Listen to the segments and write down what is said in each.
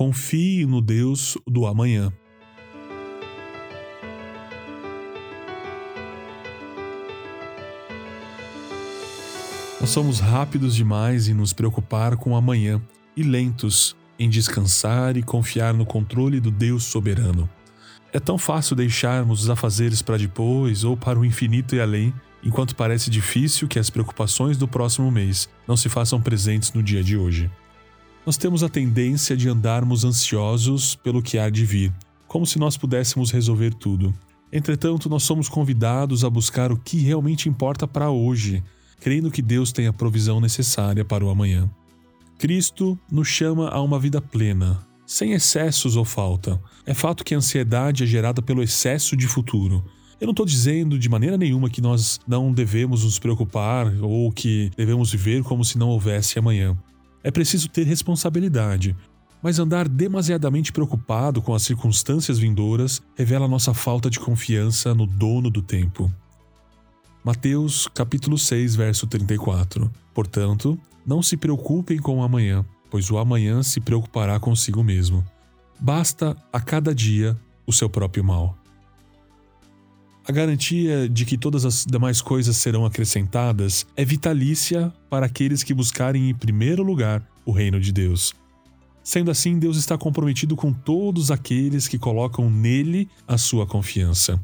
Confie no Deus do amanhã. Nós somos rápidos demais em nos preocupar com o amanhã e lentos em descansar e confiar no controle do Deus soberano. É tão fácil deixarmos os afazeres para depois ou para o infinito e além, enquanto parece difícil que as preocupações do próximo mês não se façam presentes no dia de hoje. Nós temos a tendência de andarmos ansiosos pelo que há de vir, como se nós pudéssemos resolver tudo. Entretanto, nós somos convidados a buscar o que realmente importa para hoje, crendo que Deus tem a provisão necessária para o amanhã. Cristo nos chama a uma vida plena, sem excessos ou falta. É fato que a ansiedade é gerada pelo excesso de futuro. Eu não estou dizendo de maneira nenhuma que nós não devemos nos preocupar ou que devemos viver como se não houvesse amanhã. É preciso ter responsabilidade, mas andar demasiadamente preocupado com as circunstâncias vindouras revela nossa falta de confiança no dono do tempo. Mateus capítulo 6, verso 34. Portanto, não se preocupem com o amanhã, pois o amanhã se preocupará consigo mesmo. Basta a cada dia o seu próprio mal. A garantia de que todas as demais coisas serão acrescentadas é vitalícia para aqueles que buscarem em primeiro lugar o reino de Deus. Sendo assim, Deus está comprometido com todos aqueles que colocam nele a sua confiança.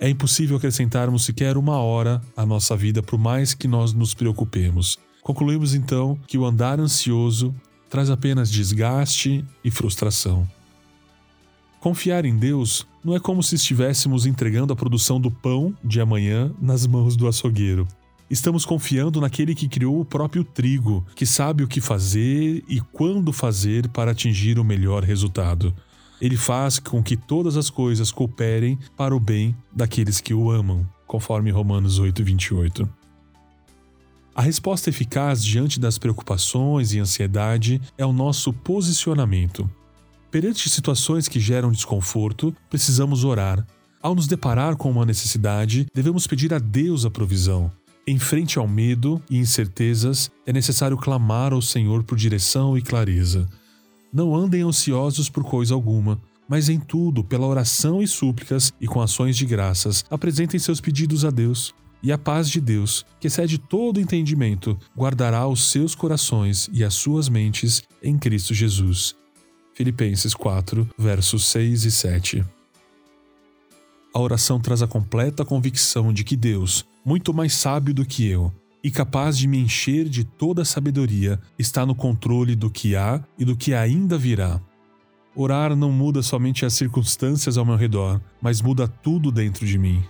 É impossível acrescentarmos sequer uma hora à nossa vida por mais que nós nos preocupemos. Concluímos então que o andar ansioso traz apenas desgaste e frustração. Confiar em Deus não é como se estivéssemos entregando a produção do pão de amanhã nas mãos do açougueiro. Estamos confiando naquele que criou o próprio trigo, que sabe o que fazer e quando fazer para atingir o melhor resultado. Ele faz com que todas as coisas cooperem para o bem daqueles que o amam, conforme Romanos 8, 28. A resposta eficaz diante das preocupações e ansiedade é o nosso posicionamento. Perante situações que geram desconforto, precisamos orar. Ao nos deparar com uma necessidade, devemos pedir a Deus a provisão. Em frente ao medo e incertezas, é necessário clamar ao Senhor por direção e clareza. Não andem ansiosos por coisa alguma, mas em tudo, pela oração e súplicas e com ações de graças, apresentem seus pedidos a Deus. E a paz de Deus, que excede todo entendimento, guardará os seus corações e as suas mentes em Cristo Jesus. Filipenses 4, versos 6 e 7. A oração traz a completa convicção de que Deus, muito mais sábio do que eu, e capaz de me encher de toda a sabedoria, está no controle do que há e do que ainda virá. Orar não muda somente as circunstâncias ao meu redor, mas muda tudo dentro de mim.